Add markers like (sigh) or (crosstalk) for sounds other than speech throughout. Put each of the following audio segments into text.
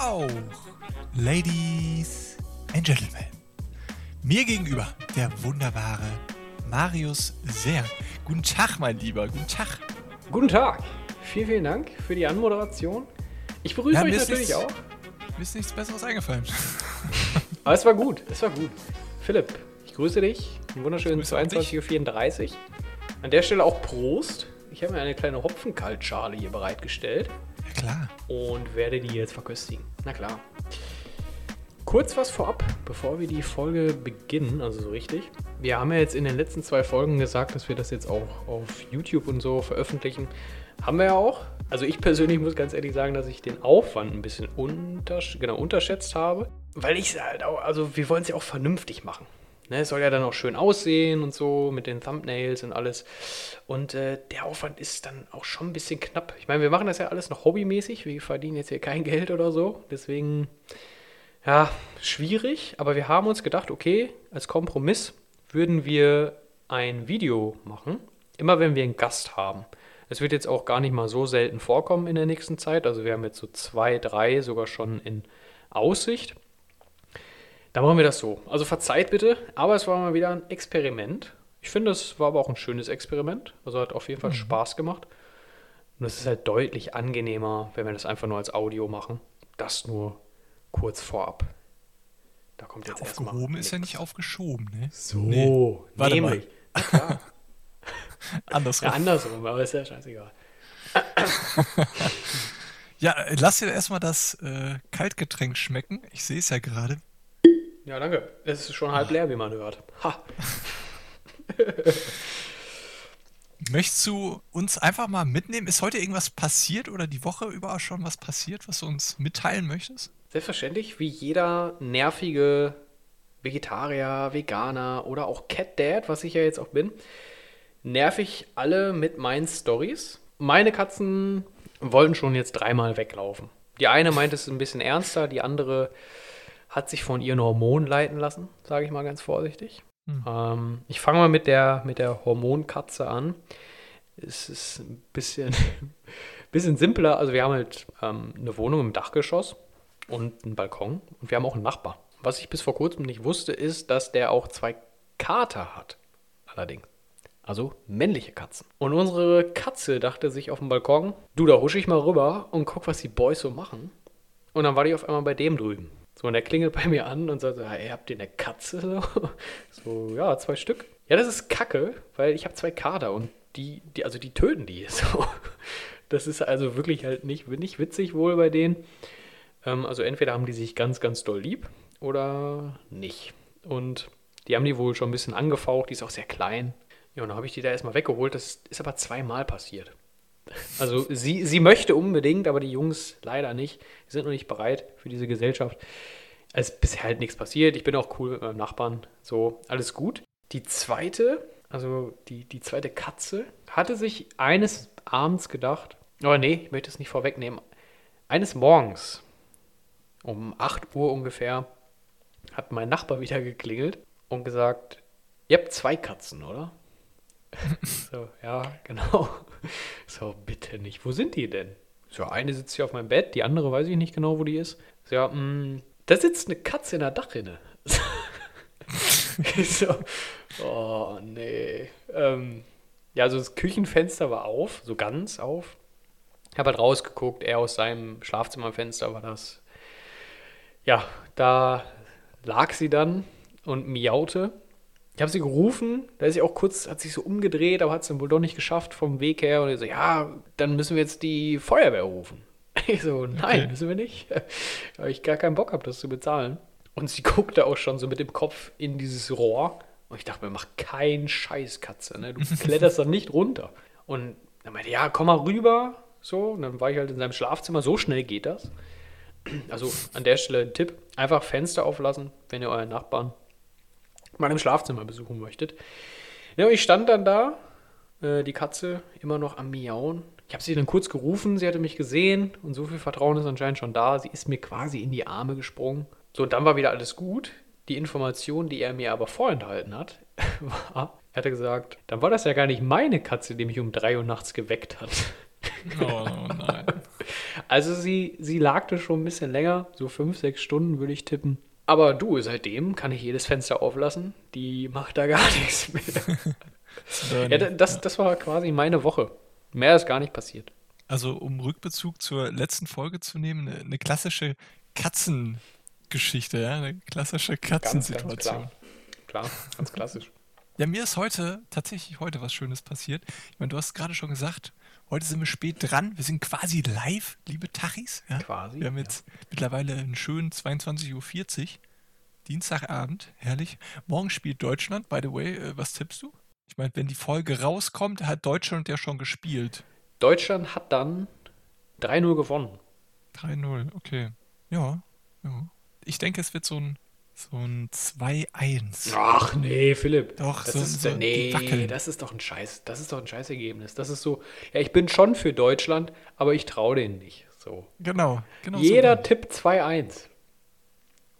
auch, Ladies and Gentlemen. Mir gegenüber der wunderbare Marius Sehr. Guten Tag, mein Lieber. Guten Tag. Guten Tag. Vielen, vielen Dank für die Anmoderation. Ich begrüße Ja, euch natürlich nichts- auch. Mir ist nichts Besseres eingefallen. (laughs) Aber es war gut. Es war gut. Philipp, ich grüße dich. Einen wunderschönen Grüße auch dich. 22.34 Uhr. An der Stelle auch Prost. Ich habe mir eine kleine Hopfenkaltschale hier bereitgestellt klar. und werde die jetzt verköstigen. Na klar. Kurz was vorab, bevor wir die Folge beginnen, also so richtig. Wir haben ja jetzt in den letzten zwei Folgen gesagt, dass wir das jetzt auch auf YouTube und so veröffentlichen. Haben wir ja auch. Also ich persönlich muss ganz ehrlich sagen, dass ich den Aufwand ein bisschen untersch genau, unterschätzt habe. Weil ich es halt auch, also wir wollen es ja auch vernünftig machen. Ne, soll ja dann auch schön aussehen und so mit den Thumbnails und alles. Und äh, der Aufwand ist dann auch schon ein bisschen knapp. Ich meine, wir machen das ja alles noch hobbymäßig. Wir verdienen jetzt hier kein (laughs) Geld oder so. Deswegen, ja, schwierig. Aber wir haben uns gedacht, okay, als Kompromiss würden wir ein Video machen. Immer wenn wir einen Gast haben. Es wird jetzt auch gar nicht mal so selten vorkommen in der nächsten Zeit. Also wir haben jetzt so zwei, drei sogar schon in Aussicht. Da machen wir das so. Also verzeiht bitte, aber es war mal wieder ein Experiment. Ich finde, es war aber auch ein schönes Experiment. Also hat auf jeden Fall Spaß gemacht. Und es ist halt deutlich angenehmer, wenn wir das einfach nur als Audio machen. Das nur kurz vorab. Da kommt jetzt erstmal. Aufgehoben ist ja nicht aufgeschoben, ne? So, Nee. Warte nämlich. Klar. (laughs) Andersrum. Ja, andersrum, aber ist ja scheißegal. (laughs) Ja, äh, lass dir erstmal das äh, Kaltgetränk schmecken. Ich sehe es ja gerade. Ja, danke. Es ist schon halb leer, wie man hört. Ha. (laughs) Möchtest du uns einfach mal mitnehmen? Ist heute irgendwas passiert oder die Woche über schon was passiert, was du uns mitteilen möchtest? Selbstverständlich, wie jeder nervige Vegetarier, Veganer oder auch Cat Dad, was ich ja jetzt auch bin, nerv ich alle mit meinen Stories. Meine Katzen wollen schon jetzt dreimal weglaufen. Die eine meint es ein bisschen ernster, die andere hat sich von ihren Hormonen leiten lassen, sage ich mal ganz vorsichtig. Hm. Ähm, ich fange mal mit der, mit der Hormonkatze an. Es ist ein bisschen, (laughs) bisschen simpler. Also wir haben halt ähm, eine Wohnung im Dachgeschoss und einen Balkon und wir haben auch einen Nachbar. Was ich bis vor kurzem nicht wusste, ist, dass der auch zwei Kater hat. Allerdings. Also männliche Katzen. Und unsere Katze dachte sich auf dem Balkon, du, da husche ich mal rüber und guck, was die Boys so machen. Und dann war die auf einmal bei dem drüben. So, und er klingelt bei mir an und sagt, so, hey, habt ihr eine Katze? So, (laughs) so ja, zwei Stück. Ja, das ist kacke, weil ich habe zwei Kater und die, die, also die töten die. (laughs) So. Das ist also wirklich halt nicht, nicht witzig wohl bei denen. Ähm, also entweder haben die sich ganz, ganz doll lieb oder nicht. Und die haben die wohl schon ein bisschen angefaucht, die ist auch sehr klein. Ja, und dann habe ich die da erstmal weggeholt. Das ist aber zweimal passiert. Also sie, sie möchte unbedingt, aber die Jungs leider nicht. Die sind noch nicht bereit für diese Gesellschaft. Es ist bisher halt nichts passiert. Ich bin auch cool mit meinem Nachbarn. So, alles gut. Die zweite, also die, die zweite Katze, hatte sich eines Abends gedacht, oh nee, ich möchte es nicht vorwegnehmen. Eines Morgens, um 8 Uhr ungefähr, hat mein Nachbar wieder geklingelt und gesagt, ihr habt zwei Katzen, oder? So, ja, genau. (laughs) So, bitte nicht. Wo sind die denn? So, eine sitzt hier auf meinem Bett, die andere weiß ich nicht genau, wo die ist. So, ja, mh, da sitzt eine Katze in der Dachrinne. (laughs) So, oh, nee. Ähm, ja, also das Küchenfenster war auf, so ganz auf. Ich habe halt rausgeguckt, er aus seinem Schlafzimmerfenster war das. Ja, da lag sie dann und miaute. Ich habe sie gerufen, da ist sie auch kurz, hat sich so umgedreht, aber hat es dann wohl doch nicht geschafft vom Weg her. Und ich so, ja, dann müssen wir jetzt die Feuerwehr rufen. (laughs) Ich so, nein, Okay. müssen wir nicht. (laughs) Weil ich gar keinen Bock habe, das zu bezahlen. Und sie (laughs) guckte auch schon so mit dem Kopf in dieses Rohr. Und ich dachte mir, mach keinen Scheiß, Katze, ne? Du kletterst dann nicht runter. Und dann meinte, ja, komm mal rüber. So, und dann war ich halt in seinem Schlafzimmer. So schnell geht das. (clears throat) Also an der Stelle ein Tipp: einfach Fenster auflassen, wenn ihr euren Nachbarn mal im Schlafzimmer besuchen möchtet. Ja, und ich stand dann da, äh, die Katze immer noch am Miauen. Ich habe sie dann kurz gerufen, sie hatte mich gesehen und so viel Vertrauen ist anscheinend schon da. Sie ist mir quasi in die Arme gesprungen. So, und dann war wieder alles gut. Die Information, die er mir aber vorenthalten hat, (laughs) war, er hatte gesagt, dann war das ja gar nicht meine Katze, die mich um drei Uhr nachts geweckt hat. Oh, nein. (laughs) Also sie, sie lagte schon ein bisschen länger, so fünf, sechs Stunden würde ich tippen. Aber du, seitdem kann ich jedes Fenster auflassen. Die macht da gar (laughs) nichts mehr. ja, das, das war quasi meine Woche. Mehr ist gar nicht passiert. Also um Rückbezug zur letzten Folge zu nehmen, eine, eine klassische Katzengeschichte, ja, eine klassische Katzensituation. Ganz, ganz klar. klar, ganz klassisch. (laughs) Ja, mir ist heute, tatsächlich heute was Schönes passiert. Ich meine, du hast gerade schon gesagt, heute sind wir spät dran. Wir sind quasi live, liebe Tachis. Ja? Quasi. Wir haben jetzt ja. mittlerweile einen schönen 22.40 Uhr. Dienstagabend, herrlich. Morgen spielt Deutschland, by the way. Äh, was tippst du? Ich meine, wenn die Folge rauskommt, hat Deutschland ja schon gespielt. Deutschland hat dann 3-0 gewonnen. 3-0, okay. Ja, ja. Ich denke, es wird so ein so ein 2-1. Ach nee, Philipp. Doch, das so, ist, so nee, das ist doch ein Scheiß, das ist doch ein Scheißergebnis. Das ist so, ja, ich bin schon für Deutschland, aber ich traue denen nicht. So. Genau, genau. Jeder so tippt 2-1.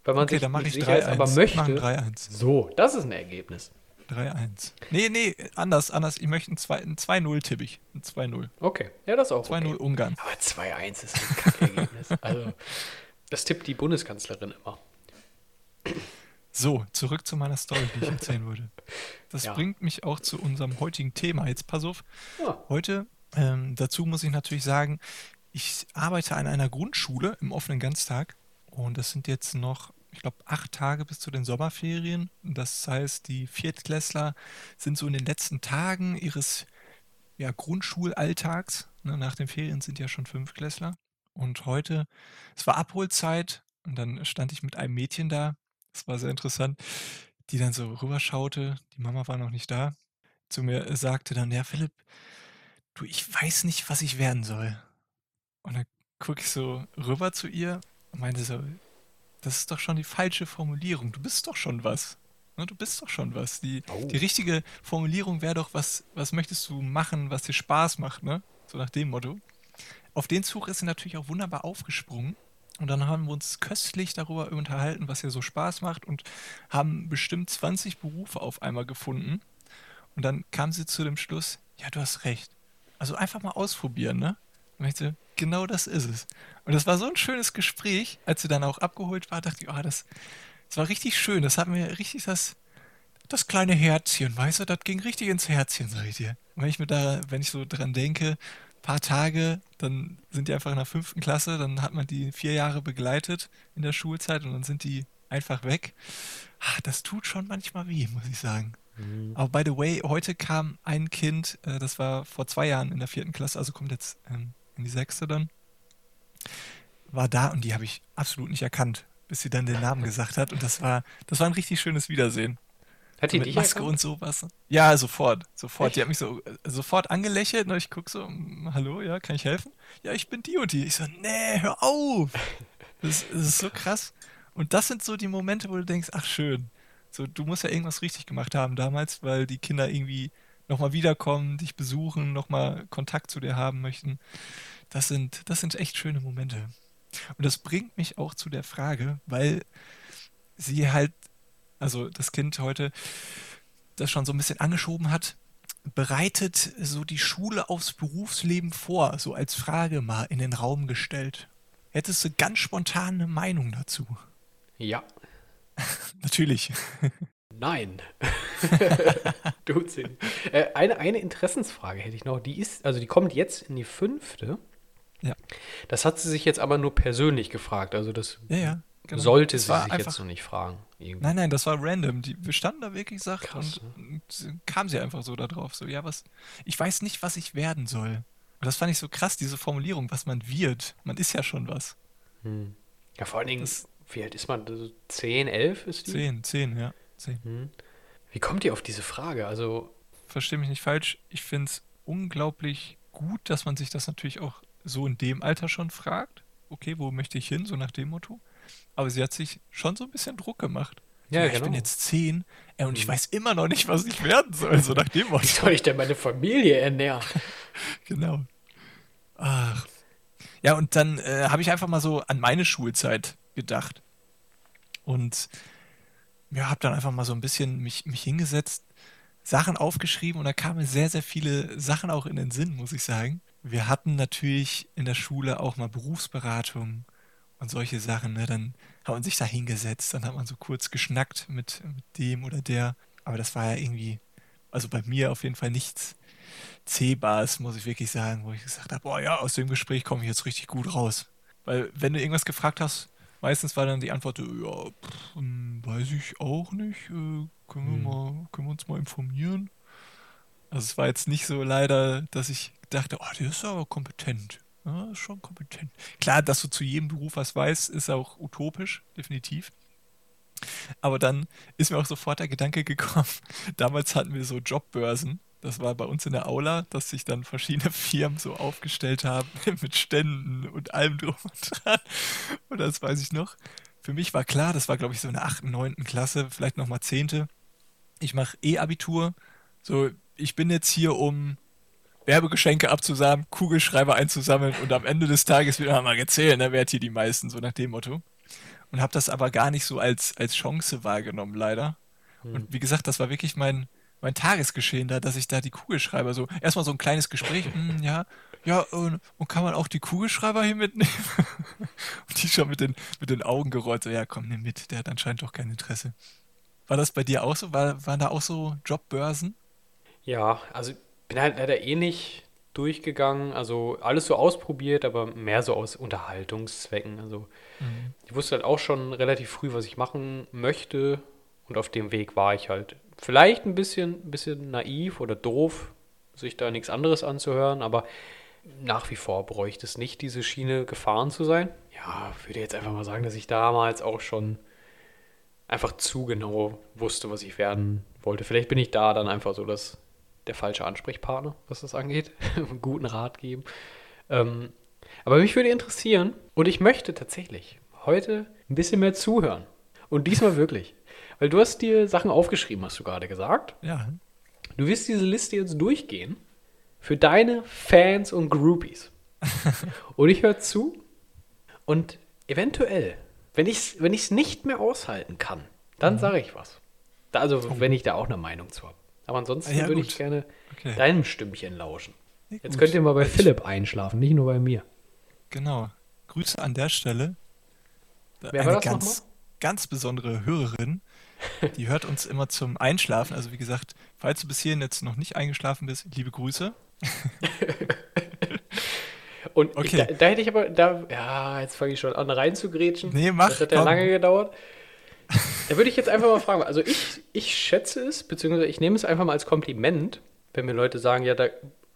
Wenn man okay, sich dann mache ich sicher ist, aber möchte. 3-1. So, das ist ein Ergebnis. 3-1. Nee, nee, anders, anders. Ich möchte ein 2-0 tippe ich. Ein 2-0. Okay, ja, das auch. 2-0 okay. Ungarn. Aber 2-1 ist ein Kackergebnis. also, das tippt die Bundeskanzlerin immer. So, zurück zu meiner Story, die ich erzählen würde. Das ja. bringt mich auch zu unserem heutigen Thema. Jetzt pass auf. Ja. Heute, ähm, dazu muss ich natürlich sagen, ich arbeite an einer Grundschule im offenen Ganztag und das sind jetzt noch, ich glaube, acht Tage bis zu den Sommerferien. Das heißt, die Viertklässler sind so in den letzten Tagen ihres ja, Grundschulalltags. Ne, nach den Ferien sind ja schon Fünftklässler. Und heute, es war Abholzeit und dann stand ich mit einem Mädchen da, das war sehr interessant, die dann so rüberschaute, die Mama war noch nicht da, zu mir sagte dann, ja Philipp, du, ich weiß nicht, was ich werden soll. Und dann gucke ich so rüber zu ihr und meinte so, das ist doch schon die falsche Formulierung, du bist doch schon was. Ne, du bist doch schon was. Die, oh. die richtige Formulierung wäre doch, was, was möchtest du machen, was dir Spaß macht, ne? So nach dem Motto. Auf den Zug ist sie natürlich auch wunderbar aufgesprungen und dann haben wir uns köstlich darüber unterhalten, was ihr so Spaß macht und haben bestimmt 20 Berufe auf einmal gefunden. Und dann kam sie zu dem Schluss, ja, du hast recht. Also einfach mal ausprobieren, ne? Und ich so, genau das ist es. Und das war so ein schönes Gespräch, als sie dann auch abgeholt war, dachte ich, oh, das, das war richtig schön. Das hat mir richtig das, das kleine Herzchen, weißt du, das ging richtig ins Herzchen, sag ich dir. Und wenn ich mir da, wenn ich so dran denke, paar Tage, dann sind die einfach in der fünften Klasse, dann hat man die vier Jahre begleitet in der Schulzeit und dann sind die einfach weg. Ach, das tut schon manchmal weh, muss ich sagen. Mhm. Aber by the way, heute kam ein Kind, äh, das war vor zwei Jahren in der vierten Klasse, also kommt jetzt ähm, in die sechste dann, war da und die habe ich absolut nicht erkannt, bis sie dann den Namen gesagt hat. Und das war, das war ein richtig schönes Wiedersehen. Hat die mit dich Maske erkannt? und sowas. Ja, sofort, sofort. Echt? Die hat mich so äh, sofort angelächelt und ich gucke so, hm, hallo, ja, kann ich helfen? Ja, ich bin die und die. Ich so, nee, hör auf. (laughs) Das, das ist so krass. Und das sind so die Momente, wo du denkst, ach schön. So, du musst ja irgendwas richtig gemacht haben damals, weil die Kinder irgendwie nochmal wiederkommen, dich besuchen, nochmal Kontakt zu dir haben möchten. Das sind, das sind echt schöne Momente. Und das bringt mich auch zu der Frage, weil sie halt also das Kind heute das schon so ein bisschen angeschoben hat, bereitet so die Schule aufs Berufsleben vor, so als Frage mal in den Raum gestellt. Hättest du ganz spontan eine Meinung dazu? Ja. (laughs) Natürlich. Nein. (laughs) Sie. Äh, eine, eine Interessensfrage hätte ich noch. Die ist, also die kommt jetzt in die fünfte. Ja. Das hat sie sich jetzt aber nur persönlich gefragt. Also das ja, ja. Genau. Sollte sie sich jetzt noch nicht fragen. Irgendwie. Nein, nein, das war random. Die, wir standen da wirklich Sachen Krass, und, ne? und, kam sie einfach so da drauf. So, ja, was, ich weiß nicht, was ich werden soll. Und das fand ich so krass, diese Formulierung, was man wird. Man ist ja schon was. Hm. Ja, vor allen Dingen, das, wie alt ist man? 10, 11 ist die? 10, 10, ja. 10. Hm. Wie kommt ihr auf diese Frage? Also. Verstehe mich nicht falsch. Ich finde es unglaublich gut, dass man sich das natürlich auch so in dem Alter schon fragt. Okay, wo möchte ich hin? So nach dem Motto. Aber sie hat sich schon so ein bisschen Druck gemacht. Ja, ich genau. bin jetzt zehn äh, und ich mhm. weiß immer noch nicht, was ich werden soll. So nach dem Wie (laughs) soll ich denn meine Familie ernähren? (laughs) genau. Ach. Ja, und dann äh, habe ich einfach mal so an meine Schulzeit gedacht. Und ja, habe dann einfach mal so ein bisschen mich, mich hingesetzt, Sachen aufgeschrieben und da kamen sehr, sehr viele Sachen auch in den Sinn, muss ich sagen wir hatten natürlich in der Schule auch mal Berufsberatung und solche Sachen. Ne? Dann hat man sich da hingesetzt, dann hat man so kurz geschnackt mit, mit dem oder der. Aber das war ja irgendwie, also bei mir auf jeden Fall nichts Zählbares, muss ich wirklich sagen, wo ich gesagt habe, boah ja, aus dem Gespräch komme ich jetzt richtig gut raus. Weil wenn du irgendwas gefragt hast, meistens war dann die Antwort, ja, pff, hm, weiß ich auch nicht, äh, können, wir hm. mal, können wir uns mal informieren. Also es war jetzt nicht so leider, dass ich dachte, oh, der ist aber kompetent. Ja, schon kompetent. Klar, dass du zu jedem Beruf was weißt, ist auch utopisch, definitiv. Aber dann ist mir auch sofort der Gedanke gekommen, (laughs) damals hatten wir so Jobbörsen. Das war bei uns in der Aula, dass sich dann verschiedene (laughs) Firmen so aufgestellt haben (laughs) mit Ständen und allem drum und dran. Und das weiß ich noch. Für mich war klar, das war glaube ich so in der 8., 9. Klasse, vielleicht nochmal 10. Ich mache E-Abitur. So, ich bin jetzt hier, um Werbegeschenke abzusammeln, Kugelschreiber einzusammeln und am Ende des Tages wieder mal gezählt, ne, wer hat hier die meisten, so nach dem Motto. Und habe das aber gar nicht so als, als Chance wahrgenommen, leider. Hm. Und wie gesagt, das war wirklich mein, mein Tagesgeschehen da, dass ich da die Kugelschreiber so, erstmal so ein kleines Gespräch, mm, (laughs) ja, ja, und, und, kann man auch die Kugelschreiber hier mitnehmen? (laughs) und die schon mit den, mit den Augen gerollt, so, ja, komm, nimm mit, der hat anscheinend doch kein Interesse. War das bei dir auch so? War, waren da auch so Jobbörsen? Ja, also bin halt leider eh nicht durchgegangen, also alles so ausprobiert, aber mehr so aus Unterhaltungszwecken. Also mhm. ich wusste halt auch schon relativ früh, was ich machen möchte und auf dem Weg war ich halt vielleicht ein bisschen, bisschen naiv oder doof, sich da nichts anderes anzuhören, aber nach wie vor bräuchte es nicht, diese Schiene gefahren zu sein. Ja, würde jetzt einfach mal sagen, dass ich damals auch schon einfach zu genau wusste, was ich werden wollte. Vielleicht bin ich da dann einfach so das der falsche Ansprechpartner, was das angeht. (laughs) Guten Rat geben. Ähm, aber mich würde interessieren, und ich möchte tatsächlich heute ein bisschen mehr zuhören. Und diesmal wirklich. (laughs) Weil du hast dir Sachen aufgeschrieben, hast du gerade gesagt. Ja. Du wirst diese Liste jetzt durchgehen für deine Fans und Groupies. (laughs) und ich höre zu und eventuell, wenn ich es wenn nicht mehr aushalten kann, dann mhm. sage ich was. Also, oh. wenn ich da auch eine Meinung zu habe. Aber ansonsten ja, würde ich gerne okay. deinem Stimmchen lauschen. Ja, Jetzt könnt ihr mal bei ich, Philipp einschlafen, nicht nur bei mir. Genau. Grüße an der Stelle. Wer Eine ganz, ganz besondere Hörerin, die hört uns immer zum Einschlafen. Also wie gesagt, falls du bis hierhin jetzt noch nicht eingeschlafen bist, liebe Grüße. (laughs) Und okay. da, da, hätte ich aber, da, ja, jetzt fange ich schon an reinzugrätschen. Nee, mach. Das hat ja lange gedauert. Da würde ich jetzt einfach mal fragen. Also ich, ich schätze es, beziehungsweise ich nehme es einfach mal als Kompliment, wenn mir Leute sagen, ja, da,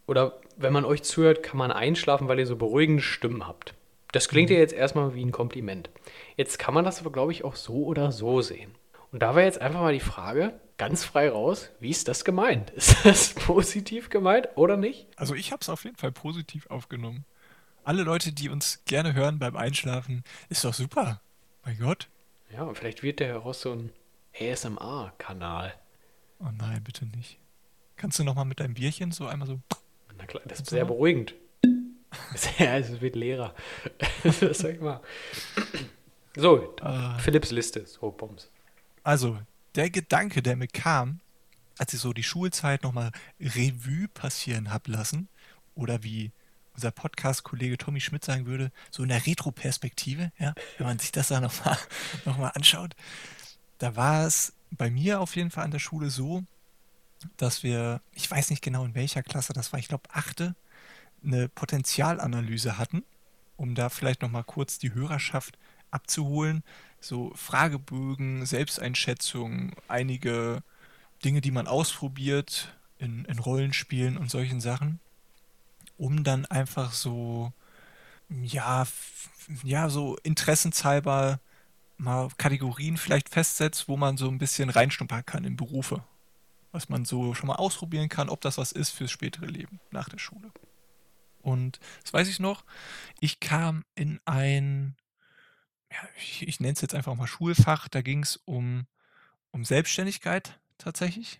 oder wenn man euch zuhört, kann man einschlafen, weil ihr so beruhigende Stimmen habt. Das klingt ja mhm. jetzt erstmal wie ein Kompliment. Jetzt kann man das aber, glaube ich, auch so oder so sehen. Und da war jetzt einfach mal die Frage, ganz frei raus, wie ist das gemeint? (laughs) Ist das positiv gemeint oder nicht? Also ich habe es auf jeden Fall positiv aufgenommen. Alle Leute, die uns gerne hören beim Einschlafen, ist doch super. Mein Gott. Ja, und vielleicht wird der heraus so ein ASMR-Kanal. Oh nein, bitte nicht. Kannst du nochmal mit deinem Bierchen so einmal so. Na klar, das ist sehr beruhigend. (laughs) ja, es wird leerer. (laughs) das sag ich mal. So, uh, Philipps Liste, so Bombs. Also, der Gedanke, der mir kam, als ich so die Schulzeit nochmal Revue passieren habe lassen, oder wie unser Podcast-Kollege Tommy Schmidt sagen würde, so in der Retro-Perspektive, ja, wenn man sich das da nochmal (laughs) noch mal anschaut, da war es bei mir auf jeden Fall an der Schule so, dass wir, ich weiß nicht genau in welcher Klasse das war, ich glaube achte, eine Potenzialanalyse hatten, um da vielleicht nochmal kurz die Hörerschaft abzuholen. So Fragebögen, Selbsteinschätzung, einige Dinge, die man ausprobiert in, in Rollenspielen und solchen Sachen um dann einfach so, ja, ja, so interessenshalber mal Kategorien vielleicht festsetzt, wo man so ein bisschen reinschnuppern kann in Berufe. Was man so schon mal ausprobieren kann, ob das was ist fürs spätere Leben nach der Schule. Und das weiß ich noch, ich kam in ein, ja, ich, ich nenne es jetzt einfach mal Schulfach, da ging es um, um Selbstständigkeit tatsächlich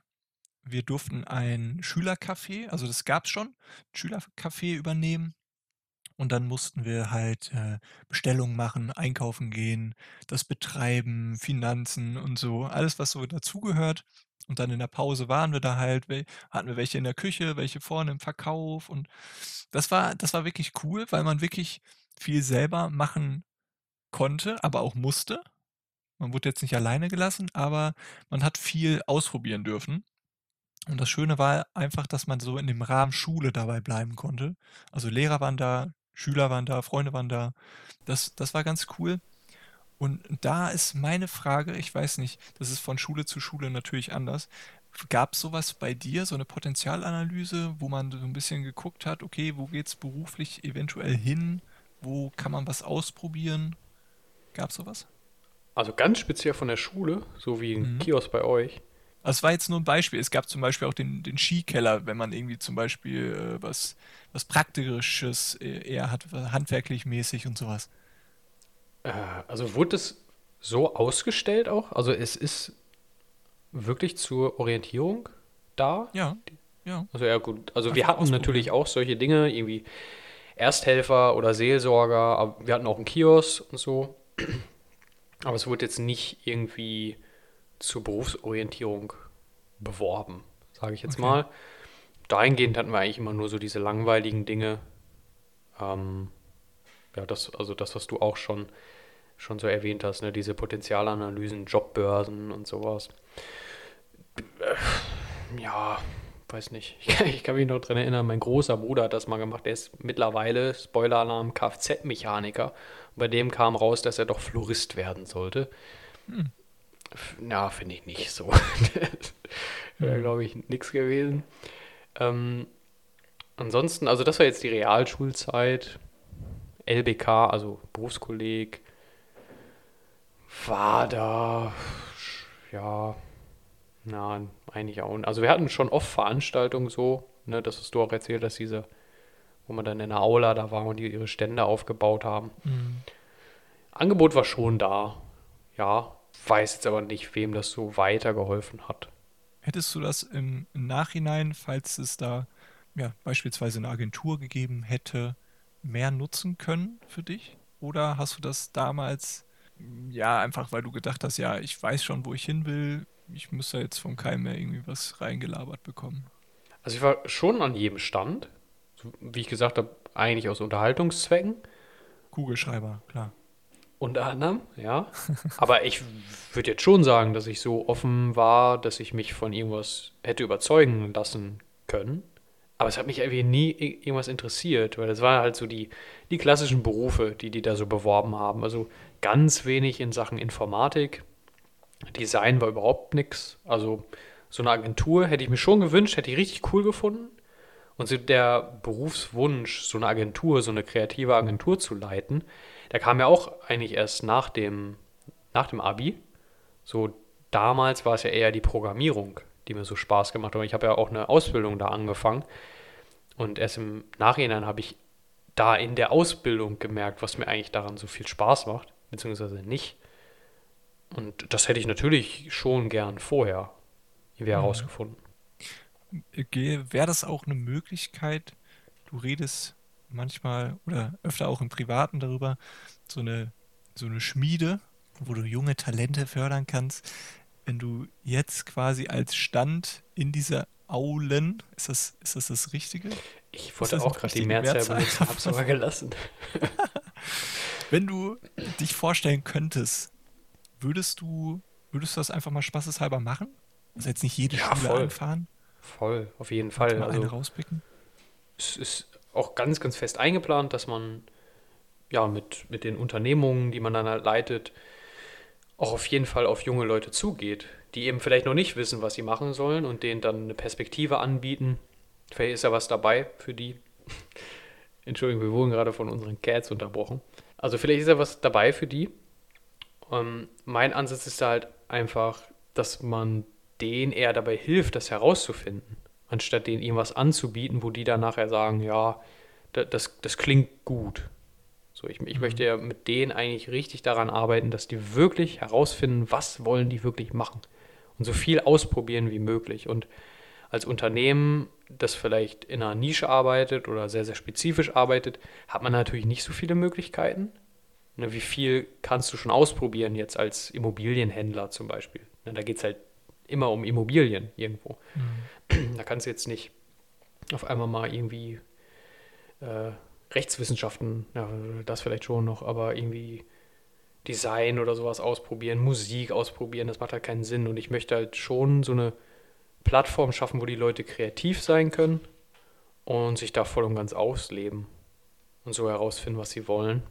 wir durften ein Schülercafé, also das gab es schon, Schülercafé übernehmen. Und dann mussten wir halt äh, Bestellungen machen, einkaufen gehen, das betreiben, Finanzen und so, alles, was so dazugehört. Und dann in der Pause waren wir da halt, hatten wir welche in der Küche, welche vorne im Verkauf. Und das war, das war wirklich cool, weil man wirklich viel selber machen konnte, aber auch musste. Man wurde jetzt nicht alleine gelassen, aber man hat viel ausprobieren dürfen. Und das Schöne war einfach, dass man so in dem Rahmen Schule dabei bleiben konnte. Also Lehrer waren da, Schüler waren da, Freunde waren da. Das, das war ganz cool. Und da ist meine Frage, ich weiß nicht, das ist von Schule zu Schule natürlich anders. Gab es sowas bei dir, so eine Potenzialanalyse, wo man so ein bisschen geguckt hat, okay, wo geht es beruflich eventuell hin? Wo kann man was ausprobieren? Gab es sowas? Also ganz speziell von der Schule, so wie ein mhm. Kiosk bei euch. Es war jetzt nur ein Beispiel. Es gab zum Beispiel auch den, den Skikeller, wenn man irgendwie zum Beispiel äh, was, was Praktisches äh, eher hat, handwerklich mäßig und sowas. Äh, also wurde es so ausgestellt auch? Also es ist wirklich zur Orientierung da? Ja, ja. Also ja gut. Also Einfach wir hatten natürlich auch solche Dinge, irgendwie Ersthelfer oder Seelsorger, aber wir hatten auch einen Kiosk und so. Aber es wurde jetzt nicht irgendwie zur Berufsorientierung beworben, sage ich jetzt okay. mal. Dahingehend hatten wir eigentlich immer nur so diese langweiligen Dinge. Ähm, ja, das, also das, was du auch schon, schon so erwähnt hast, ne? diese Potenzialanalysen, Jobbörsen und sowas. Ja, weiß nicht. Ich (laughs) kann, ich kann mich noch daran erinnern, mein großer Bruder hat das mal gemacht. Der ist mittlerweile, Spoiler-Alarm, Kfz-Mechaniker. Bei dem kam raus, dass er doch Florist werden sollte. Hm. Na, finde ich nicht so. (laughs) Wäre, glaube ich, nichts gewesen. Ähm, ansonsten, also das war jetzt die Realschulzeit. LBK, also Berufskolleg, war da, ja, na, eigentlich auch. Also wir hatten schon oft Veranstaltungen so, ne, das hast du auch erzählt, dass diese, wo man dann in der Aula da war und die ihre Stände aufgebaut haben. Mhm. Angebot war schon da, ja. Weiß jetzt aber nicht, wem das so weitergeholfen hat. Hättest du das im, Nachhinein, falls es da ja, beispielsweise eine Agentur gegeben hätte, mehr nutzen können für dich? Oder hast du das damals, ja, einfach weil du gedacht hast, ja, ich weiß schon, wo ich hin will, ich müsste jetzt von keinem mehr irgendwie was reingelabert bekommen? Also ich war schon an jedem Stand, wie ich gesagt habe, eigentlich aus Unterhaltungszwecken. Kugelschreiber, klar. Unter anderem, ja. Aber ich würde jetzt schon sagen, dass ich so offen war, dass ich mich von irgendwas hätte überzeugen lassen können. Aber es hat mich irgendwie nie irgendwas interessiert, weil das waren halt so die, die klassischen Berufe, die die da so beworben haben. Also ganz wenig in Sachen Informatik. Design war überhaupt nichts. Also so eine Agentur hätte ich mir schon gewünscht, hätte ich richtig cool gefunden. Und so der Berufswunsch, so eine Agentur, so eine kreative Agentur zu leiten, der kam ja auch eigentlich erst nach dem, nach dem Abi. So damals war es ja eher die Programmierung, die mir so Spaß gemacht hat. Ich habe ja auch eine Ausbildung da angefangen. Und erst im Nachhinein habe ich da in der Ausbildung gemerkt, was mir eigentlich daran so viel Spaß macht, beziehungsweise nicht. Und das hätte ich natürlich schon gern vorher irgendwie mhm. herausgefunden. Wäre das auch eine Möglichkeit, du redest manchmal oder öfter auch im Privaten darüber, so eine, so eine Schmiede, wo du junge Talente fördern kannst, wenn du jetzt quasi als Stand in dieser Aulen, ist das ist das, das Richtige? Ich wollte auch gerade die Mehrzahl benutzen, hab's aber gelassen. (laughs) wenn du dich vorstellen könntest, würdest du, würdest du das einfach mal spaßeshalber machen? Also jetzt nicht jede ja, Schule voll. anfahren? Voll, auf jeden Fall. Mal also, eine rauspicken? Es ist auch ganz, ganz fest eingeplant, dass man ja mit, mit den Unternehmungen, die man dann halt leitet, auch auf jeden Fall auf junge Leute zugeht, die eben vielleicht noch nicht wissen, was sie machen sollen und denen dann eine Perspektive anbieten. Vielleicht ist ja was dabei für die. (laughs) Entschuldigung, wir wurden gerade von unseren Cats unterbrochen. Also vielleicht ist ja was dabei für die. Ähm, mein Ansatz ist halt einfach, dass man denen eher dabei hilft, das herauszufinden, anstatt denen irgendwas anzubieten, wo die dann nachher sagen, ja, das, das klingt gut. So, ich, ich mhm. möchte ja mit denen eigentlich richtig daran arbeiten, dass die wirklich herausfinden, was wollen die wirklich machen. Und so viel ausprobieren wie möglich. Und als Unternehmen, das vielleicht in einer Nische arbeitet oder sehr, sehr spezifisch arbeitet, hat man natürlich nicht so viele Möglichkeiten. Ne, wie viel kannst du schon ausprobieren jetzt als Immobilienhändler zum Beispiel? Ne, da geht es halt immer um Immobilien irgendwo. Mhm. (clears throat) Da kannst du jetzt nicht auf einmal mal irgendwie äh, Rechtswissenschaften, ja, das vielleicht schon noch, aber irgendwie Design oder sowas ausprobieren, Musik ausprobieren, das macht halt keinen Sinn. Und ich möchte halt schon so eine Plattform schaffen, wo die Leute kreativ sein können und sich da voll und ganz ausleben und so herausfinden, was sie wollen.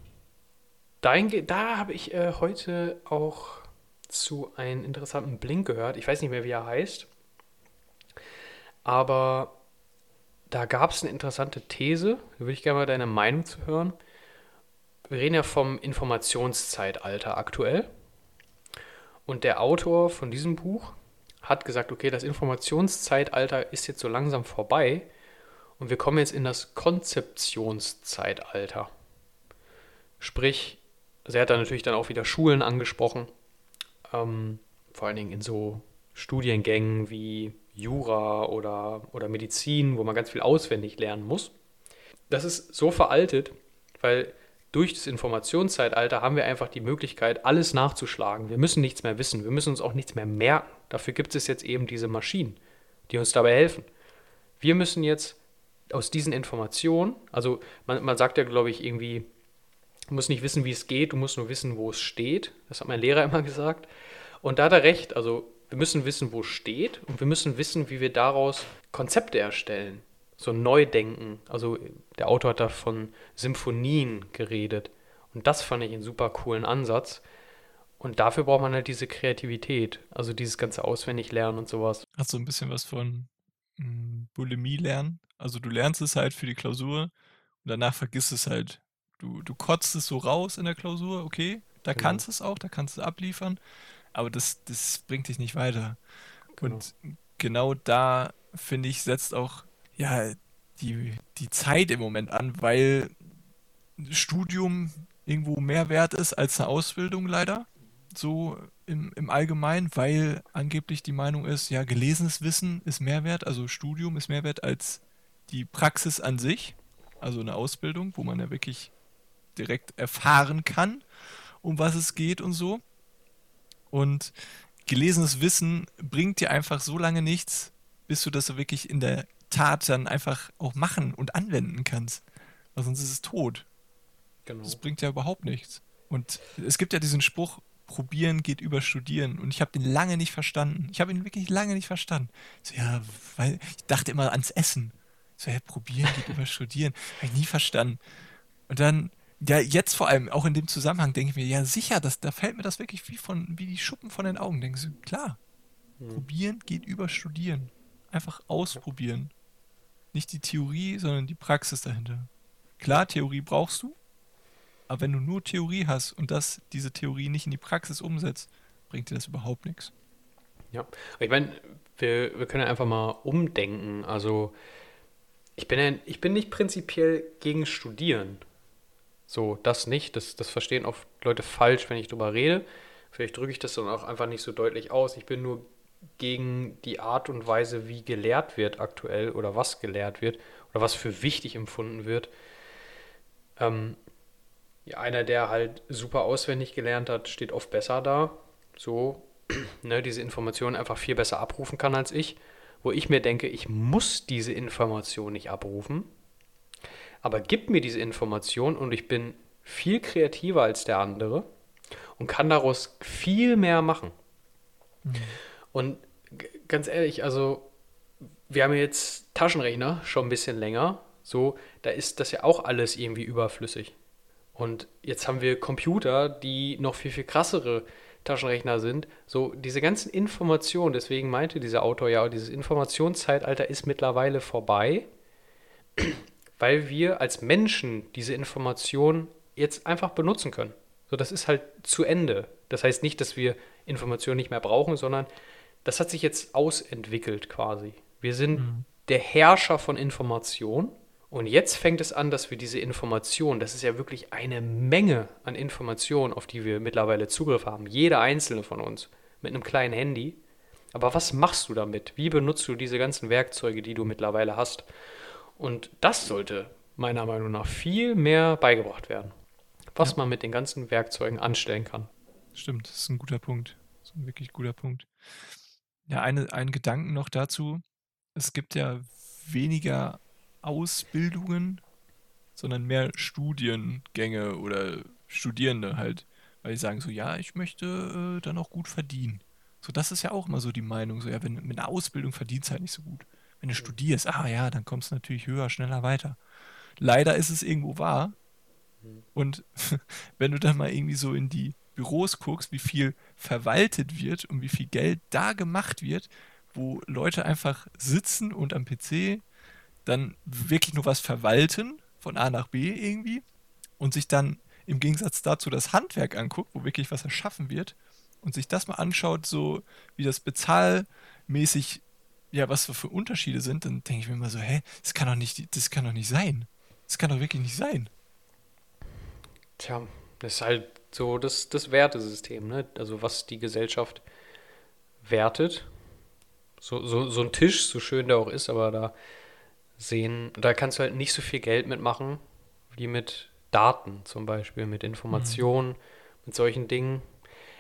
Dahin, da habe ich äh, heute auch zu einem interessanten Blink gehört. Ich weiß nicht mehr, wie er heißt. Aber da gab es eine interessante These. Da würde ich gerne mal deine Meinung zu hören. Wir reden ja vom Informationszeitalter aktuell. Und der Autor von diesem Buch hat gesagt, okay, das Informationszeitalter ist jetzt so langsam vorbei und wir kommen jetzt in das Konzeptionszeitalter. Sprich, also er hat da natürlich dann auch wieder Schulen angesprochen, ähm, vor allen Dingen in so Studiengängen wie Jura oder, oder Medizin, wo man ganz viel auswendig lernen muss. Das ist so veraltet, weil durch das Informationszeitalter haben wir einfach die Möglichkeit, alles nachzuschlagen. Wir müssen nichts mehr wissen, wir müssen uns auch nichts mehr merken. Dafür gibt es jetzt eben diese Maschinen, die uns dabei helfen. Wir müssen jetzt aus diesen Informationen, also man, man sagt ja, glaube ich, irgendwie, Du musst nicht wissen, wie es geht, du musst nur wissen, wo es steht. Das hat mein Lehrer (laughs) immer gesagt. Und da hat er recht. Also wir müssen wissen, wo es steht und wir müssen wissen, wie wir daraus Konzepte erstellen. So neu denken. Also der Autor hat da von Symphonien geredet. Und das fand ich einen super coolen Ansatz. Und dafür braucht man halt diese Kreativität, also dieses ganze Auswendiglernen und sowas. Hast du ein bisschen was von hm, Bulimie lernen? Also du lernst es halt für die Klausur und danach vergisst es halt Du, du kotzt es so raus in der Klausur, okay, da genau. kannst du es auch, da kannst du es abliefern, aber das, das bringt dich nicht weiter. Genau. Und genau da, finde ich, setzt auch ja, die, die Zeit im Moment an, weil Studium irgendwo mehr wert ist als eine Ausbildung leider, so im, im Allgemeinen, weil angeblich die Meinung ist, ja, gelesenes Wissen ist mehr wert, also Studium ist mehr wert als die Praxis an sich, also eine Ausbildung, wo man ja wirklich direkt erfahren kann, um was es geht und so. Und gelesenes Wissen bringt dir einfach so lange nichts, bis du das wirklich in der Tat dann einfach auch machen und anwenden kannst. Weil sonst ist es tot. Genau. Das bringt ja überhaupt nichts. Und es gibt ja diesen Spruch, probieren geht über studieren. Und ich habe den lange nicht verstanden. Ich habe ihn wirklich lange nicht verstanden. So, ja, weil ich dachte immer ans Essen. So, ja, probieren geht über studieren. Habe ich nie verstanden. Und dann ja, jetzt vor allem, auch in dem Zusammenhang, denke ich mir, ja, sicher, das, da fällt mir das wirklich wie, von, wie die Schuppen von den Augen. Denke ich, klar, hm. probieren geht über studieren. Einfach ausprobieren. Nicht die Theorie, sondern die Praxis dahinter. Klar, Theorie brauchst du, aber wenn du nur Theorie hast und das, diese Theorie nicht in die Praxis umsetzt, bringt dir das überhaupt nichts. Ja, ich meine, wir, wir können einfach mal umdenken. Also, ich bin, ja, ich bin nicht prinzipiell gegen Studieren. So, das nicht. Das, das verstehen oft Leute falsch, wenn ich drüber rede. Vielleicht drücke ich das dann auch einfach nicht so deutlich aus. Ich bin nur gegen die Art und Weise, wie gelehrt wird aktuell oder was gelehrt wird oder was für wichtig empfunden wird. Ähm, ja, einer, der halt super auswendig gelernt hat, steht oft besser da. So, (clears throat) ne, diese Informationen einfach viel besser abrufen kann als ich. Wo ich mir denke, ich muss diese Information nicht abrufen aber gib mir diese Information und ich bin viel kreativer als der andere und kann daraus viel mehr machen. Mhm. Und ganz ehrlich, also wir haben jetzt Taschenrechner schon ein bisschen länger, so, da ist das ja auch alles irgendwie überflüssig. Und jetzt haben wir Computer, die noch viel, viel krassere Taschenrechner sind. So, diese ganzen Informationen, deswegen meinte dieser Autor ja, dieses Informationszeitalter ist mittlerweile vorbei weil wir als Menschen diese Information jetzt einfach benutzen können. So, das ist halt zu Ende. Das heißt nicht, dass wir Informationen nicht mehr brauchen, sondern das hat sich jetzt ausentwickelt quasi. Wir sind mhm. der Herrscher von Information und jetzt fängt es an, dass wir diese Information, das ist ja wirklich eine Menge an Informationen, auf die wir mittlerweile Zugriff haben, jeder einzelne von uns mit einem kleinen Handy, Aber was machst du damit? Wie benutzt du diese ganzen Werkzeuge, die du mittlerweile hast? Und das sollte meiner Meinung nach viel mehr beigebracht werden. Was ja. man mit den ganzen Werkzeugen anstellen kann. Stimmt, das ist ein guter Punkt. Das ist ein wirklich guter Punkt. Ja, eine, ein Gedanken noch dazu. Es gibt ja weniger Ausbildungen, sondern mehr Studiengänge oder Studierende halt. Weil die sagen so, ja, ich möchte äh, dann auch gut verdienen. So, das ist ja auch immer so die Meinung. So, ja, wenn mit einer Ausbildung verdienst du halt nicht so gut. Wenn du studierst, ah ja, dann kommst du natürlich höher, schneller weiter. Leider ist es irgendwo wahr. Mhm. Und (laughs) wenn du dann mal irgendwie so in die Büros guckst, wie viel verwaltet wird und wie viel Geld da gemacht wird, wo Leute einfach sitzen und am PC dann wirklich nur was verwalten, von A nach B irgendwie, und sich dann im Gegensatz dazu das Handwerk anguckt, wo wirklich was erschaffen wird, und sich das mal anschaut, so wie das bezahlmäßig, ja, was für Unterschiede sind, dann denke ich mir immer so, hä, das kann doch nicht, das kann doch nicht sein. Das kann doch wirklich nicht sein. Tja, das ist halt so das, das Wertesystem, ne? Also was die Gesellschaft wertet. So, so, so ein Tisch, so schön der auch ist, aber da sehen, da kannst du halt nicht so viel Geld mitmachen, wie mit Daten zum Beispiel, mit Informationen, mhm. mit solchen Dingen.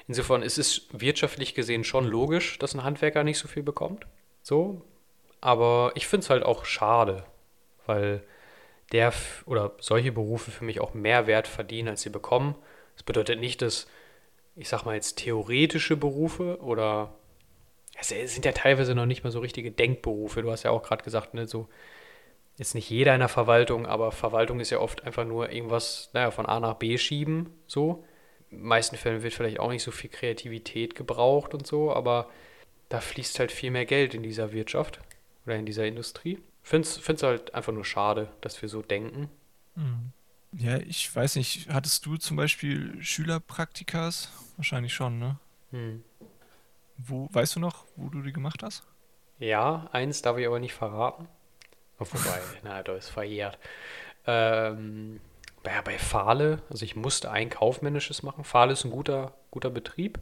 Insofern ist es wirtschaftlich gesehen schon logisch, dass ein Handwerker nicht so viel bekommt. So. Aber ich finde es halt auch schade, weil der oder solche Berufe für mich auch mehr Wert verdienen, als sie bekommen. Das bedeutet nicht, dass, ich sag mal jetzt theoretische Berufe oder es sind ja teilweise noch nicht mal so richtige Denkberufe. Du hast ja auch gerade gesagt, ne, so jetzt nicht jeder in der Verwaltung, aber Verwaltung ist ja oft einfach nur irgendwas, naja, von A nach B schieben, so. In den meisten Fällen wird vielleicht auch nicht so viel Kreativität gebraucht und so, aber da fließt halt viel mehr Geld in dieser Wirtschaft oder in dieser Industrie. Finde es halt einfach nur schade, dass wir so denken. Mhm. Ja, ich weiß nicht, hattest du zum Beispiel Schülerpraktikas? Wahrscheinlich schon, ne? Hm. Wo, weißt du noch, wo du die gemacht hast? Ja, eins darf ich aber nicht verraten. Wobei, (laughs) na, das ist verjährt. Ähm, bei, bei Fahle, also ich musste ein kaufmännisches machen. Fahle ist ein guter, guter Betrieb.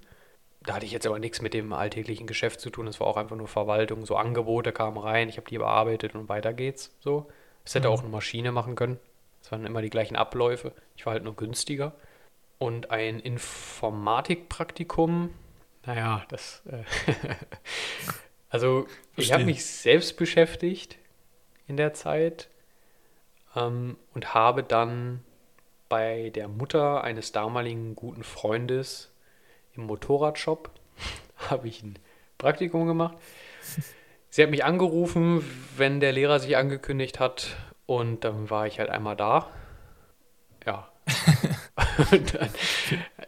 Da hatte ich jetzt aber nichts mit dem alltäglichen Geschäft zu tun. Es war auch einfach nur Verwaltung. So Angebote kamen rein, ich habe die bearbeitet und weiter geht's. So. Es hätte mhm. auch eine Maschine machen können. Es waren immer die gleichen Abläufe. Ich war halt nur günstiger. Und ein Informatikpraktikum, naja, das. Äh (laughs) also, Verstehe. ich habe mich selbst beschäftigt in der Zeit ähm, und habe dann bei der Mutter eines damaligen guten Freundes im Motorradshop (laughs) habe ich ein Praktikum gemacht. Sie hat mich angerufen, wenn der Lehrer sich angekündigt hat und dann war ich halt einmal da. Ja. (laughs) und dann,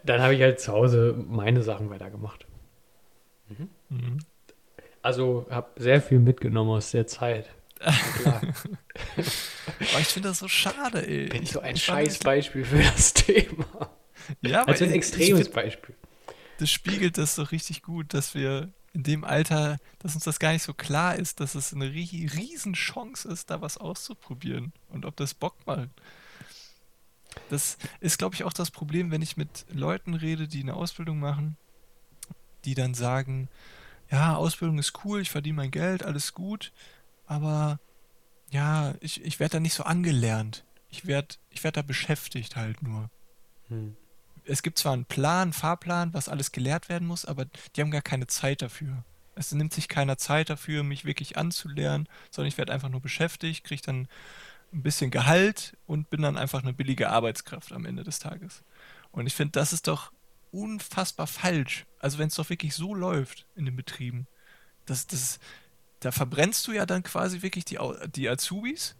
dann habe ich halt zu Hause meine Sachen weitergemacht. Mhm. Mhm. Also habe sehr viel mitgenommen aus der Zeit. (laughs) ich finde das so schade, ey. Bin so ein Scheißbeispiel für das Thema. Ja, also ein extremes find, Beispiel. Das spiegelt das so richtig gut, dass wir in dem Alter, dass uns das gar nicht so klar ist, dass es eine riesen Chance ist, da was auszuprobieren und ob das Bock macht. Das ist, glaube ich, auch das Problem, wenn ich mit Leuten rede, die eine Ausbildung machen, die dann sagen, ja, Ausbildung ist cool, ich verdiene mein Geld, alles gut, aber ja, ich, ich werde da nicht so angelernt. Ich werde ich werd da beschäftigt halt nur. Hm. Es gibt zwar einen Plan, Fahrplan, was alles gelehrt werden muss, aber die haben gar keine Zeit dafür. Es nimmt sich keiner Zeit dafür, mich wirklich anzulernen, sondern ich werde einfach nur beschäftigt, kriege dann ein bisschen Gehalt und bin dann einfach eine billige Arbeitskraft am Ende des Tages. Und ich finde, das ist doch unfassbar falsch. Also wenn es doch wirklich so läuft in den Betrieben, das, das, da verbrennst du ja dann quasi wirklich die, die Azubis,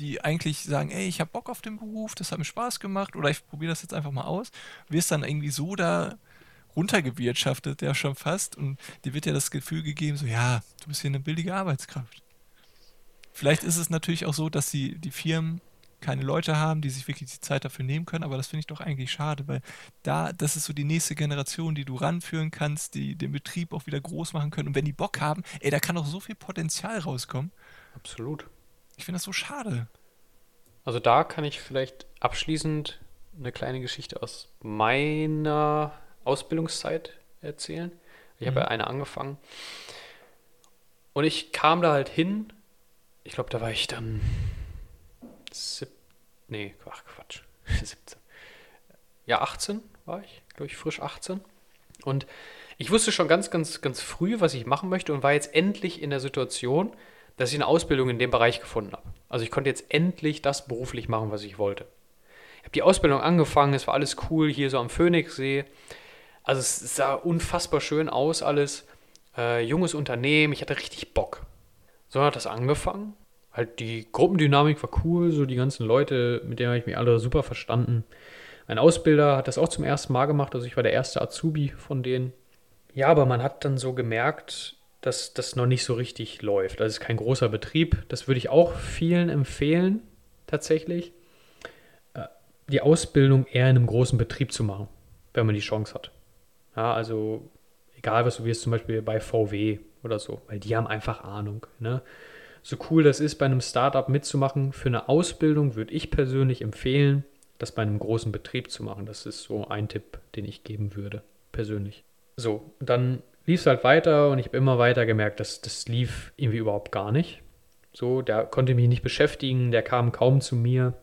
die eigentlich sagen, ey, ich habe Bock auf den Beruf, das hat mir Spaß gemacht oder ich probiere das jetzt einfach mal aus, wirst dann irgendwie so da runtergewirtschaftet, ja schon fast und dir wird ja das Gefühl gegeben, so ja, du bist hier eine billige Arbeitskraft. Vielleicht ist es natürlich auch so, dass die, die Firmen keine Leute haben, die sich wirklich die Zeit dafür nehmen können, aber das finde ich doch eigentlich schade, weil da, das ist so die nächste Generation, die du ranführen kannst, die den Betrieb auch wieder groß machen können. Und wenn die Bock haben, ey, da kann doch so viel Potenzial rauskommen. Absolut. Ich finde das so schade. Also da kann ich vielleicht abschließend eine kleine Geschichte aus meiner Ausbildungszeit erzählen. Ich habe ja eine angefangen. Und ich kam da halt hin. Ich glaube, da war ich dann. Sieb nee, ach Quatsch. (laughs) 17. Ja, 18 war ich, glaube ich, frisch 18. Und ich wusste schon ganz, ganz, ganz früh, was ich machen möchte und war jetzt endlich in der Situation, dass ich eine Ausbildung in dem Bereich gefunden habe. Also ich konnte jetzt endlich das beruflich machen, was ich wollte. Ich habe die Ausbildung angefangen, es war alles cool hier so am Phoenixsee. Also es sah unfassbar schön aus alles. Äh, junges Unternehmen, ich hatte richtig Bock. So hat das angefangen. Halt die Gruppendynamik war cool, so die ganzen Leute, mit denen habe ich mich alle super verstanden. Mein Ausbilder hat das auch zum ersten Mal gemacht, also ich war der erste Azubi von denen. Ja, aber man hat dann so gemerkt, dass das noch nicht so richtig läuft. Das ist kein großer Betrieb. Das würde ich auch vielen empfehlen, tatsächlich. Äh, die Ausbildung eher in einem großen Betrieb zu machen, wenn man die Chance hat. Ja, also egal, was du wirst, zum Beispiel bei VW oder so, weil die haben einfach Ahnung. Ne? So cool das ist, bei einem Startup mitzumachen, für eine Ausbildung würde ich persönlich empfehlen, das bei einem großen Betrieb zu machen. Das ist so ein Tipp, den ich geben würde, persönlich. So, dann lief es halt weiter und ich habe immer weiter gemerkt, dass das lief irgendwie überhaupt gar nicht. So, der konnte mich nicht beschäftigen, der kam kaum zu mir.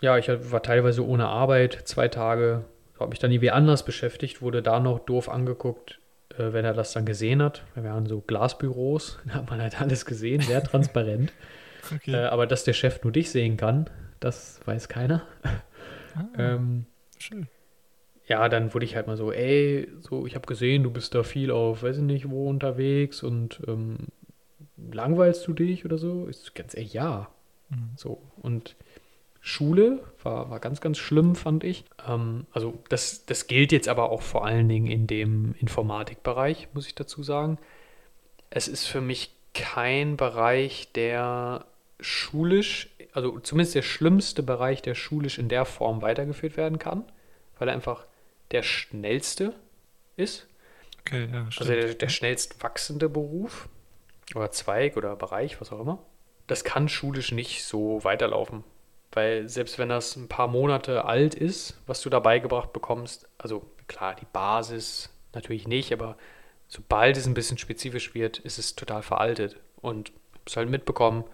Ja, ich war teilweise ohne Arbeit, zwei Tage, habe mich dann irgendwie anders beschäftigt, wurde da noch doof angeguckt, äh, wenn er das dann gesehen hat. Wir waren so Glasbüros, (laughs) da hat man halt alles gesehen, sehr (laughs) transparent. okay. äh, aber dass der Chef nur dich sehen kann, das weiß keiner. Ah, ähm, schön ja, dann wurde ich halt mal so, ey, so, ich habe gesehen, du bist da viel auf, weiß ich nicht, wo unterwegs und ähm, langweilst du dich oder so? Ist ganz ehrlich, ja. Mhm. So, und Schule war, war ganz, ganz schlimm, fand ich. Ähm, also, das, das gilt jetzt aber auch vor allen Dingen in dem Informatikbereich, muss ich dazu sagen. Es ist für mich kein Bereich, der schulisch, also zumindest der schlimmste Bereich, der schulisch in der Form weitergeführt werden kann, weil er einfach der schnellste ist. Okay, ja, stimmt. Also der, der schnellst wachsende Beruf oder Zweig oder Bereich, was auch immer. Das kann schulisch nicht so weiterlaufen. Weil selbst wenn das ein paar Monate alt ist, was du da beigebracht bekommst, also klar, die Basis natürlich nicht, aber sobald es ein bisschen spezifisch wird, ist es total veraltet. Und ich habe es halt mitbekommen,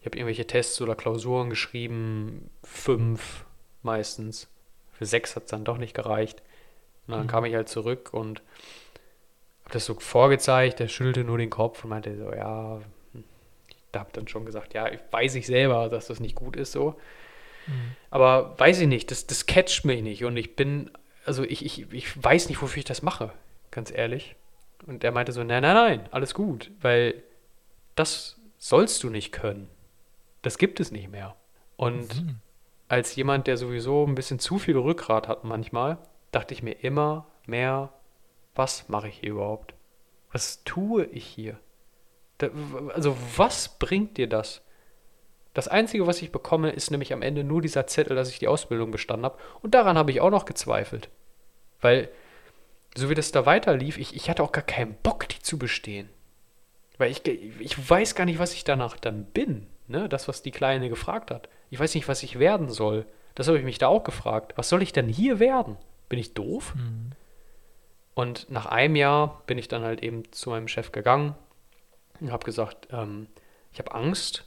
ich habe irgendwelche Tests oder Klausuren geschrieben, fünf meistens. Für sechs hat es dann doch nicht gereicht. Und dann mhm. kam ich halt zurück und habe das so vorgezeigt, der schüttelte nur den Kopf und meinte so, ja, da habe dann schon gesagt, ja, ich weiß ich selber, dass das nicht gut ist so. Mhm. Aber weiß ich nicht, das, das catcht mich nicht und ich bin, also ich, ich, ich weiß nicht, wofür ich das mache, ganz ehrlich. Und er meinte so, nein, nein, nein, alles gut, weil das sollst du nicht können. Das gibt es nicht mehr. Und mhm. als jemand, der sowieso ein bisschen zu viel Rückgrat hat manchmal, dachte ich mir immer mehr, was mache ich hier überhaupt? Was tue ich hier? Da, also was bringt dir das? Das Einzige, was ich bekomme, ist nämlich am Ende nur dieser Zettel, dass ich die Ausbildung bestanden habe. Und daran habe ich auch noch gezweifelt. Weil, so wie das da weiterlief, ich, ich hatte auch gar keinen Bock, die zu bestehen. Weil ich, ich weiß gar nicht, was ich danach dann bin. Ne? Das, was die Kleine gefragt hat. Ich weiß nicht, was ich werden soll. Das habe ich mich da auch gefragt. Was soll ich denn hier werden? Bin ich doof? Mhm. Und nach einem Jahr bin ich dann halt eben zu meinem Chef gegangen und habe gesagt, ähm, ich habe Angst.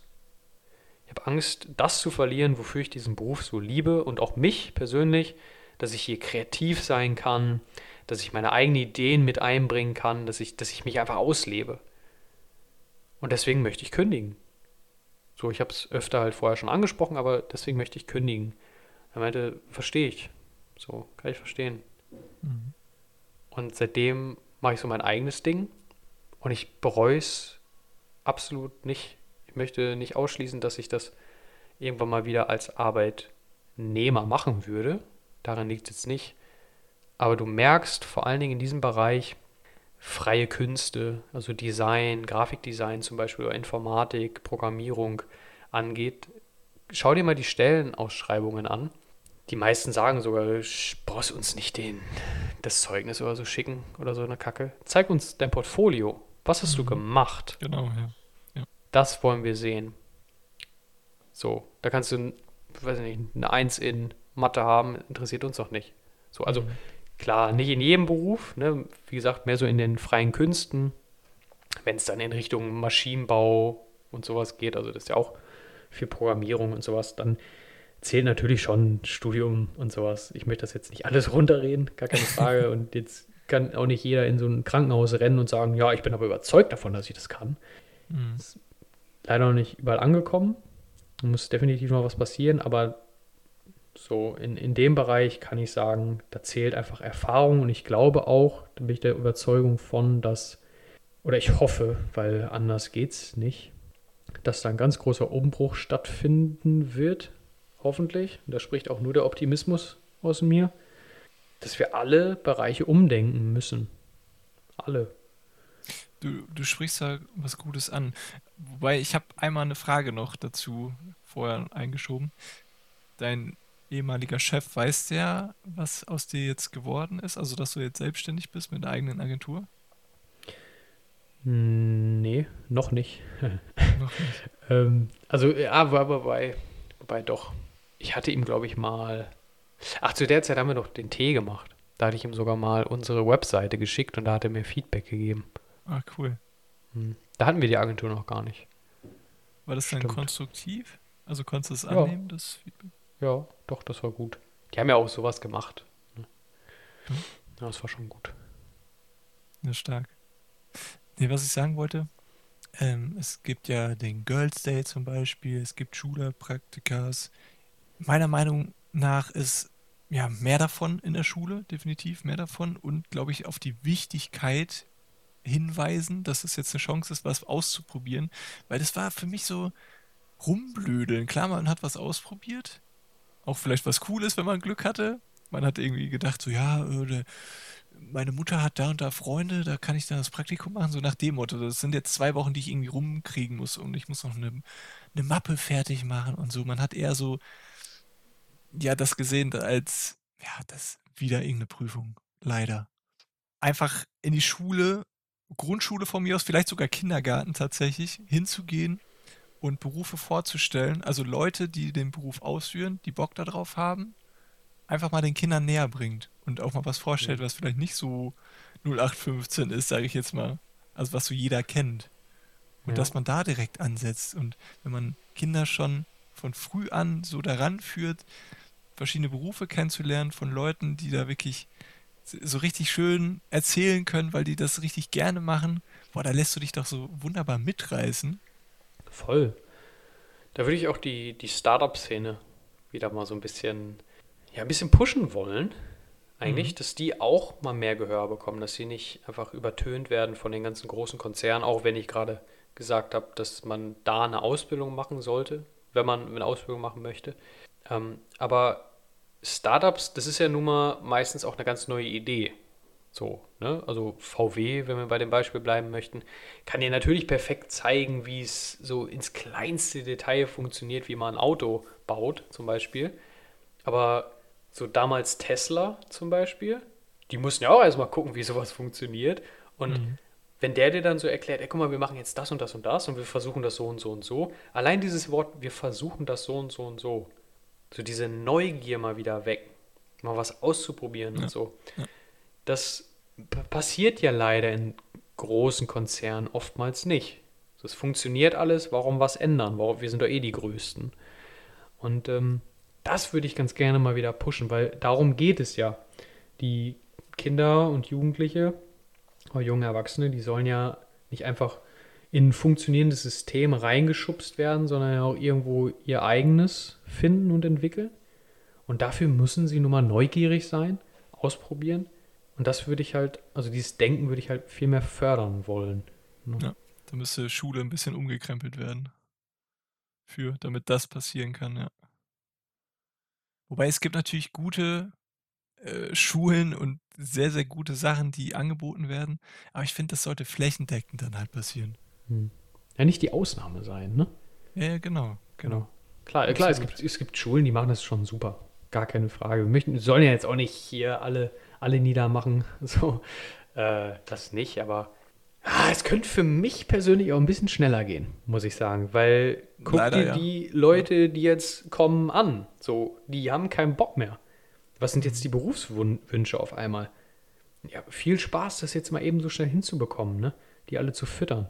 Ich habe Angst, das zu verlieren, wofür ich diesen Beruf so liebe und auch mich persönlich, dass ich hier kreativ sein kann, dass ich meine eigenen Ideen mit einbringen kann, dass ich, dass ich mich einfach auslebe. Und deswegen möchte ich kündigen. So, ich habe es öfter halt vorher schon angesprochen, aber deswegen möchte ich kündigen. Er meinte, verstehe ich. So, kann ich verstehen. Mhm. Und seitdem mache ich so mein eigenes Ding und ich bereue es absolut nicht. Ich möchte nicht ausschließen, dass ich das irgendwann mal wieder als Arbeitnehmer machen würde. Daran liegt es jetzt nicht. Aber du merkst vor allen Dingen in diesem Bereich freie Künste, also Design, Grafikdesign zum Beispiel oder Informatik, Programmierung angeht. Schau dir mal die Stellenausschreibungen an die meisten sagen sogar, brauchst uns nicht den, das Zeugnis oder so schicken oder so eine Kacke. Zeig uns dein Portfolio. Was hast mhm. du gemacht? Genau, ja. ja. Das wollen wir sehen. So, da kannst du, weiß nicht, eine Eins in Mathe haben, interessiert uns doch nicht. So, also mhm. Klar, nicht in jedem Beruf, ne? wie gesagt, mehr so in den freien Künsten, wenn es dann in Richtung Maschinenbau und sowas geht, also das ist ja auch für Programmierung und sowas, dann zählt natürlich schon Studium und sowas. Ich möchte das jetzt nicht alles runterreden, gar keine Frage. (laughs) und jetzt kann auch nicht jeder in so ein Krankenhaus rennen und sagen, ja, ich bin aber überzeugt davon, dass ich das kann. Mhm. Ist leider noch nicht überall angekommen. Da muss definitiv noch was passieren, aber so in, in dem Bereich kann ich sagen, da zählt einfach Erfahrung und ich glaube auch, da bin ich der Überzeugung von, dass, oder ich hoffe, weil anders geht es nicht, dass da ein ganz großer Umbruch stattfinden wird, hoffentlich. Und da spricht auch nur der Optimismus aus mir, dass wir alle Bereiche umdenken müssen. Alle. Du, du sprichst da was Gutes an. Wobei ich habe einmal eine Frage noch dazu vorher eingeschoben. Dein ehemaliger Chef, weiß der, was aus dir jetzt geworden ist? Also, dass du jetzt selbstständig bist mit einer eigenen Agentur? Nee, noch nicht. noch nicht. (laughs) ähm, also, ja, aber wobei, wobei doch. Ich hatte ihm, glaube ich, mal. Ach, zu der Zeit haben wir doch den Tee gemacht. Da hatte ich ihm sogar mal unsere Webseite geschickt und da hat er mir Feedback gegeben. Ah, cool. Hm. Da hatten wir die Agentur noch gar nicht. War das dann Stimmt. konstruktiv? Also konntest du es annehmen, ja. das Feedback? Ja, doch, das war gut. Die haben ja auch sowas gemacht. Ne? Hm. Ja, das war schon gut. Ja, stark. Nee, was ich sagen wollte, ähm, es gibt ja den Girls Day zum Beispiel, es gibt Schülerpraktikas. Meiner Meinung nach ist ja mehr davon in der Schule, definitiv mehr davon und glaube ich auf die Wichtigkeit hinweisen, dass es jetzt eine Chance ist, was auszuprobieren, weil das war für mich so rumblödeln. Klar, man hat was ausprobiert, auch vielleicht was Cooles, wenn man Glück hatte. Man hat irgendwie gedacht, so ja, äh, meine Mutter hat da und da Freunde, da kann ich dann das Praktikum machen, so nach dem Motto. Das sind jetzt zwei Wochen, die ich irgendwie rumkriegen muss und ich muss noch eine, eine Mappe fertig machen und so. Man hat eher so, ja, das gesehen als, ja, das wieder irgendeine Prüfung. Leider. Einfach in die Schule, Grundschule von mir aus, vielleicht sogar Kindergarten tatsächlich, hinzugehen und Berufe vorzustellen, also Leute, die den Beruf ausführen, die Bock darauf haben, einfach mal den Kindern näher bringt und auch mal was vorstellt, was vielleicht nicht so 0815 ist, sage ich jetzt mal. Also was so jeder kennt. Und ja. dass man da direkt ansetzt und wenn man Kinder schon von früh an so daran führt, verschiedene Berufe kennenzulernen von Leuten, die da wirklich so richtig schön erzählen können, weil die das richtig gerne machen. Boah, da lässt du dich doch so wunderbar mitreißen. Voll. Da würde ich auch die, die Startup-Szene wieder mal so ein bisschen, ja, ein bisschen pushen wollen. Eigentlich, mhm. dass die auch mal mehr Gehör bekommen, dass sie nicht einfach übertönt werden von den ganzen großen Konzernen, auch wenn ich gerade gesagt habe, dass man da eine Ausbildung machen sollte, wenn man eine Ausbildung machen möchte. Ähm, aber Startups, das ist ja nun mal meistens auch eine ganz neue Idee. So, ne? Also VW, wenn wir bei dem Beispiel bleiben möchten, kann dir natürlich perfekt zeigen, wie es so ins kleinste Detail funktioniert, wie man ein Auto baut, zum Beispiel. Aber so damals Tesla zum Beispiel, die mussten ja auch erstmal gucken, wie sowas funktioniert. Und mhm. Wenn der dir dann so erklärt, ey, guck mal, wir machen jetzt das und das und das und wir versuchen das so und so und so, allein dieses Wort, wir versuchen das so und so und so, so diese Neugier mal wieder weg, mal was auszuprobieren ja. und so. Ja. Das passiert ja leider in großen Konzernen oftmals nicht. Das funktioniert alles, warum was ändern? Wir sind doch eh die Größten. Und ähm, das würde ich ganz gerne mal wieder pushen, weil darum geht es ja. Die Kinder und Jugendliche, junge Erwachsene, die sollen ja nicht einfach in ein funktionierendes System reingeschubst werden, sondern auch irgendwo ihr eigenes finden und entwickeln. Und dafür müssen sie nun mal neugierig sein, ausprobieren und das würde ich halt, also dieses Denken würde ich halt viel mehr fördern wollen. Ne? Ja, da müsste Schule ein bisschen umgekrempelt werden. Für, damit das passieren kann, ja. Wobei es gibt natürlich gute äh, Schulen und sehr, sehr gute Sachen, die angeboten werden. Aber ich finde, das sollte flächendeckend dann halt passieren. Hm. Ja, nicht die Ausnahme sein, ne? Ja, genau, genau. Klar, klar es, gibt, es gibt Schulen, die machen das schon super. Gar keine Frage. Wir möchten, sollen ja jetzt auch nicht hier alle alle niedermachen. (laughs) So, äh, das nicht, aber ah, es könnte für mich persönlich auch ein bisschen schneller gehen, muss ich sagen, weil guck Leider, dir ja. die Leute, die jetzt kommen, an. So, die haben keinen Bock mehr. Was sind jetzt die Berufswünsche auf einmal? Ja, viel Spaß, das jetzt mal eben so schnell hinzubekommen, ne? Die alle zu füttern.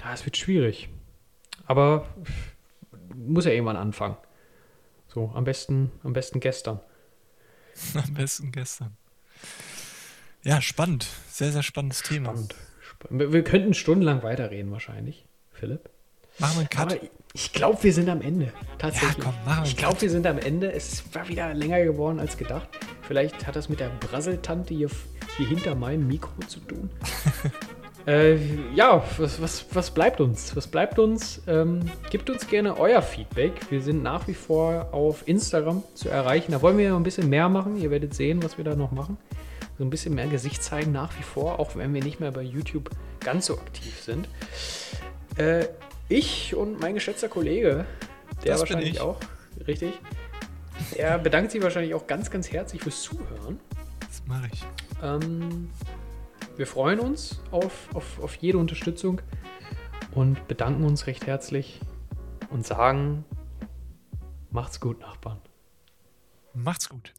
Ja, es wird schwierig. Aber muss ja irgendwann anfangen. So, am besten, am besten gestern. (laughs) Am besten gestern. Ja, spannend. Sehr, sehr spannendes Thema. Spannend. Wir, wir könnten stundenlang weiterreden wahrscheinlich, Philipp. Machen wir einen Cut. Aber ich glaube, wir sind am Ende. Tatsächlich. Ja, komm, machen wir ich glaube, wir sind am Ende. Es war wieder länger geworden als gedacht. Vielleicht hat das mit der Brasseltante hier, hier hinter meinem Mikro zu tun. (laughs) äh, ja, was, was, was bleibt uns? Was bleibt uns? Ähm, gebt uns gerne euer Feedback. Wir sind nach wie vor auf Instagram zu erreichen. Da wollen wir noch ein bisschen mehr machen. Ihr werdet sehen, was wir da noch machen. So ein bisschen mehr Gesicht zeigen nach wie vor, auch wenn wir nicht mehr bei YouTube ganz so aktiv sind. Äh, ich und mein geschätzter Kollege, der Das wahrscheinlich ich. auch, richtig, der bedankt sich wahrscheinlich auch ganz, ganz herzlich fürs Zuhören. Das mache ich. Ähm, wir freuen uns auf, auf, auf jede Unterstützung und bedanken uns recht herzlich und sagen, macht's gut, Nachbarn. Macht's gut.